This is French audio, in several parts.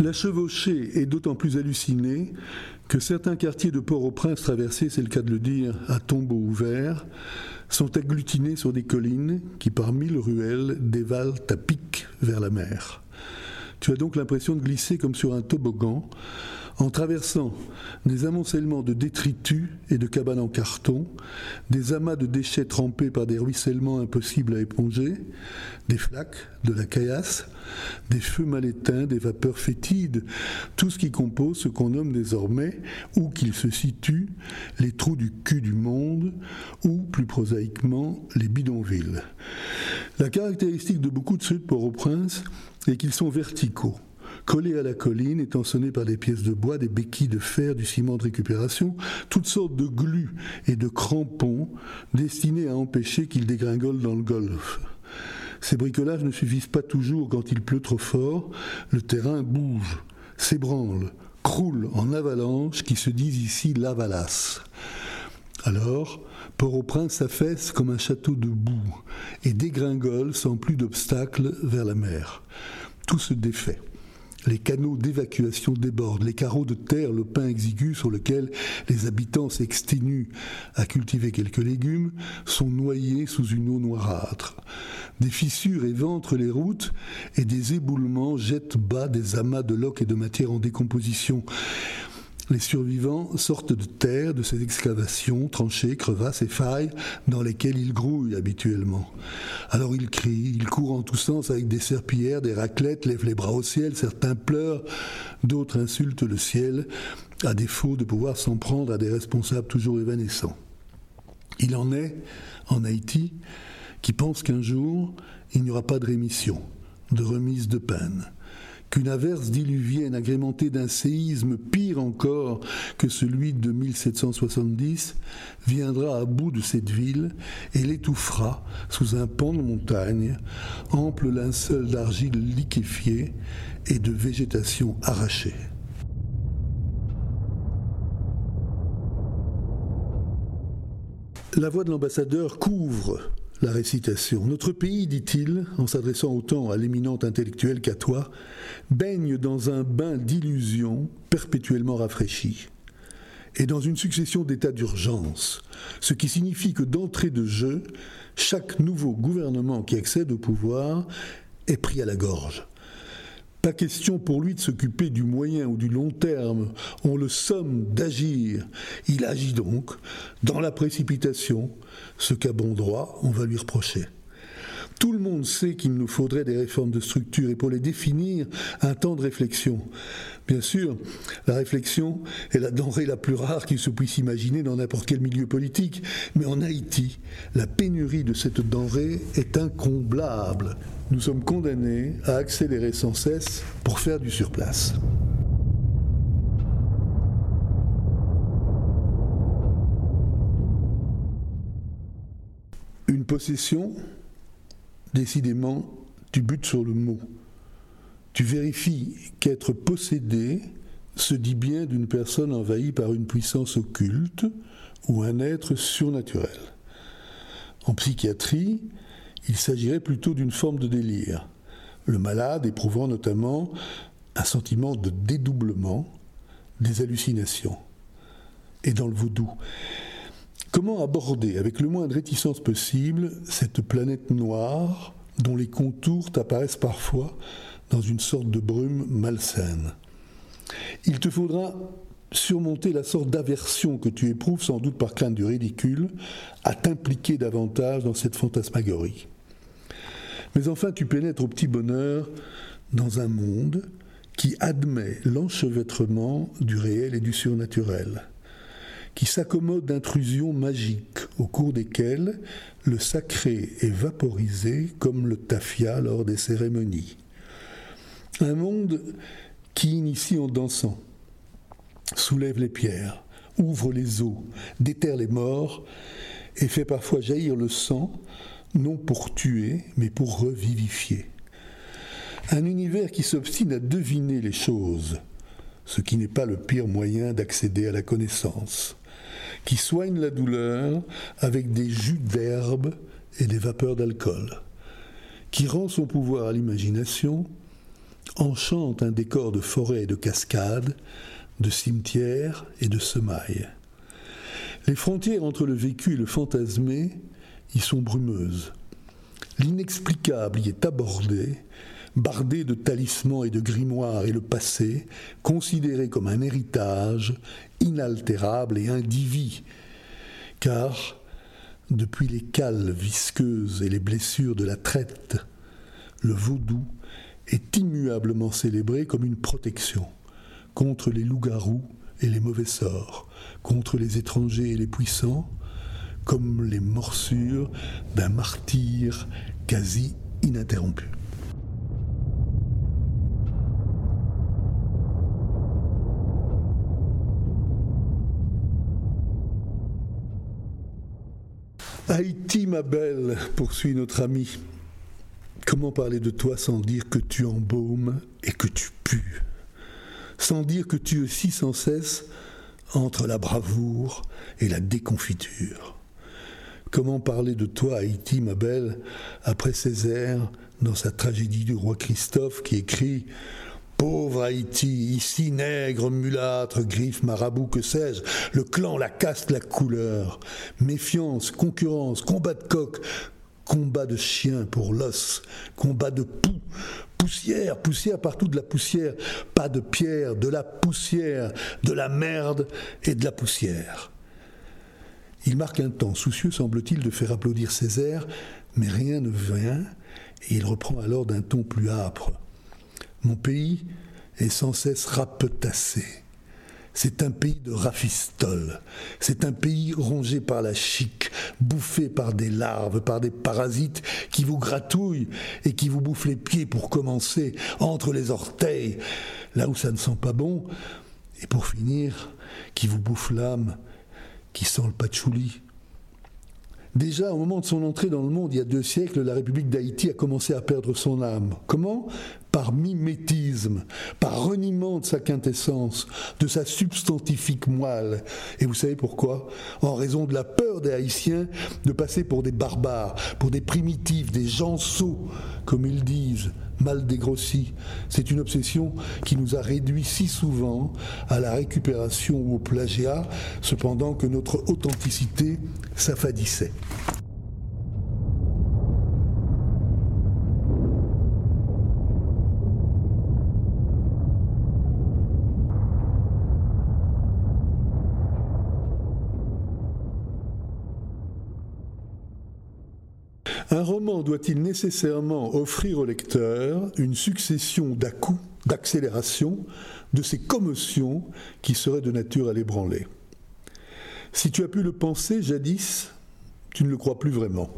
La chevauchée est d'autant plus hallucinée que certains quartiers de Port-au-Prince traversés, c'est le cas de le dire, à tombeau ouvert, sont agglutinés sur des collines qui, par mille ruelles, dévalent à pic vers la mer. Tu as donc l'impression de glisser comme sur un toboggan, en traversant des amoncellements de détritus et de cabanes en carton, des amas de déchets trempés par des ruissellements impossibles à éponger, des flaques, de la caillasse, des feux mal éteints, des vapeurs fétides, tout ce qui compose ce qu'on nomme désormais, où qu'il se situe, les trous du cul du monde, ou plus prosaïquement, les bidonvilles. La caractéristique de beaucoup de ceux de Port-au-Prince est qu'ils sont verticaux collés à la colline, étant par des pièces de bois, des béquilles de fer, du ciment de récupération, toutes sortes de glues et de crampons destinés à empêcher qu'ils dégringolent dans le golfe. Ces bricolages ne suffisent pas toujours quand il pleut trop fort, le terrain bouge, s'ébranle, croule en avalanche qui se disent ici lavalasse. Alors, Port-au-Prince s'affaisse comme un château de boue et dégringole sans plus d'obstacles vers la mer. Tout se défait. Les canaux d'évacuation débordent, les carreaux de terre, le pain exigu sur lequel les habitants s'exténuent à cultiver quelques légumes, sont noyés sous une eau noirâtre. Des fissures éventrent les routes et des éboulements jettent bas des amas de loques et de matière en décomposition. Les survivants sortent de terre de ces excavations, tranchées, crevasses et failles dans lesquelles ils grouillent habituellement. Alors ils crient, ils courent en tous sens avec des serpillères, des raclettes, lèvent les bras au ciel, certains pleurent, d'autres insultent le ciel, à défaut de pouvoir s'en prendre à des responsables toujours évanescents. Il en est, en Haïti, qui pensent qu'un jour, il n'y aura pas de rémission, de remise de peine qu'une averse diluvienne agrémentée d'un séisme pire encore que celui de 1770 viendra à bout de cette ville et l'étouffera sous un pan de montagne, ample linceul d'argile liquéfiée et de végétation arrachée. La voix de l'ambassadeur couvre la récitation. Notre pays, dit-il, en s'adressant autant à l'éminent intellectuel qu'à toi, baigne dans un bain d'illusions perpétuellement rafraîchi, et dans une succession d'états d'urgence, ce qui signifie que d'entrée de jeu, chaque nouveau gouvernement qui accède au pouvoir est pris à la gorge. Pas question pour lui de s'occuper du moyen ou du long terme. On le somme d'agir. Il agit donc dans la précipitation, ce qu'à bon droit on va lui reprocher. Tout le monde sait qu'il nous faudrait des réformes de structure et pour les définir, un temps de réflexion. Bien sûr, la réflexion est la denrée la plus rare qu'il se puisse imaginer dans n'importe quel milieu politique, mais en Haïti, la pénurie de cette denrée est incomblable. Nous sommes condamnés à accélérer sans cesse pour faire du surplace. Une possession Décidément, tu butes sur le mot. Tu vérifies qu'être possédé se dit bien d'une personne envahie par une puissance occulte ou un être surnaturel. En psychiatrie, il s'agirait plutôt d'une forme de délire, le malade éprouvant notamment un sentiment de dédoublement, des hallucinations. Et dans le vaudou, Comment aborder avec le moins de réticence possible cette planète noire dont les contours t'apparaissent parfois dans une sorte de brume malsaine? Il te faudra surmonter la sorte d'aversion que tu éprouves sans doute par crainte du ridicule à t'impliquer davantage dans cette fantasmagorie. Mais enfin tu pénètres au petit bonheur dans un monde qui admet l'enchevêtrement du réel et du surnaturel qui s'accommode d'intrusions magiques au cours desquelles le sacré est vaporisé comme le tafia lors des cérémonies. Un monde qui initie en dansant, soulève les pierres, ouvre les eaux, déterre les morts et fait parfois jaillir le sang, non pour tuer, mais pour revivifier. Un univers qui s'obstine à deviner les choses, ce qui n'est pas le pire moyen d'accéder à la connaissance qui soigne la douleur avec des jus d'herbe et des vapeurs d'alcool, qui rend son pouvoir à l'imagination enchantent un décor de forêt et de cascades, de cimetières et de semailles. Les frontières entre le vécu et le fantasmé y sont brumeuses. L'inexplicable y est abordé, bardé de talismans et de grimoires, et le passé, considéré comme un héritage inaltérable et indivis, car, depuis les cales visqueuses et les blessures de la traite, le vaudou est immuablement célébré comme une protection contre les loups-garous et les mauvais sorts, contre les étrangers et les puissants, comme les morsures d'un martyr quasi ininterrompu. Haïti, ma belle, poursuit notre ami. Comment parler de toi sans dire que tu embaumes et que tu pues? Sans dire que tu aussi sans cesse entre la bravoure et la déconfiture Comment parler de toi, Haïti, ma belle, après Césaire, dans sa tragédie du roi Christophe, qui écrit Pauvre Haïti, ici nègre, mulâtre, griffe, marabout, que sais-je, le clan, la caste, la couleur, méfiance, concurrence, combat de coq, combat de chien pour l'os, combat de poux, poussière, poussière partout de la poussière, pas de pierre, de la poussière, de la merde et de la poussière. Il marque un temps, soucieux semble-t-il de faire applaudir Césaire, mais rien ne vient, et il reprend alors d'un ton plus âpre. Mon pays est sans cesse rapetassé. C'est un pays de rafistoles. C'est un pays rongé par la chic, bouffé par des larves, par des parasites qui vous gratouillent et qui vous bouffent les pieds pour commencer, entre les orteils, là où ça ne sent pas bon, et pour finir, qui vous bouffe l'âme, qui sent le patchouli. Déjà, au moment de son entrée dans le monde, il y a deux siècles, la République d'Haïti a commencé à perdre son âme. Comment? Par mimétisme, par reniement de sa quintessence, de sa substantifique moelle. Et vous savez pourquoi? En raison de la peur des Haïtiens de passer pour des barbares, pour des primitifs, des gens sots, comme ils disent, mal dégrossis. C'est une obsession qui nous a réduits si souvent à la récupération ou au plagiat, cependant que notre authenticité s'affadissait. Un roman doit-il nécessairement offrir au lecteur une succession d'à-coups, d'accélérations, de ces commotions qui seraient de nature à l'ébranler? Si tu as pu le penser jadis, tu ne le crois plus vraiment.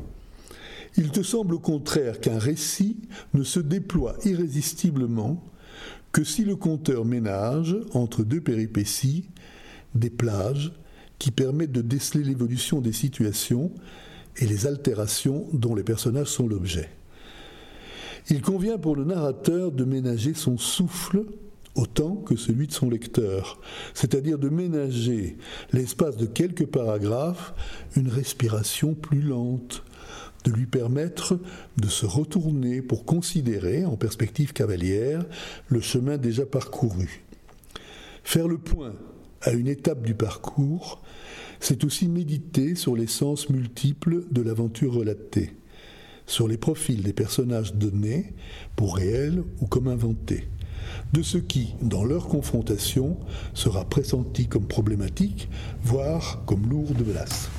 Il te semble au contraire qu'un récit ne se déploie irrésistiblement que si le conteur ménage, entre deux péripéties, des plages qui permettent de déceler l'évolution des situations et les altérations dont les personnages sont l'objet. Il convient pour le narrateur de ménager son souffle autant que celui de son lecteur, c'est-à-dire de ménager l'espace de quelques paragraphes une respiration plus lente, de lui permettre de se retourner pour considérer, en perspective cavalière, le chemin déjà parcouru. Faire le point à une étape du parcours, c'est aussi méditer sur les sens multiples de l'aventure relatée, sur les profils des personnages donnés, pour réels ou comme inventés, de ce qui, dans leur confrontation, sera pressenti comme problématique, voire comme lourd de menace.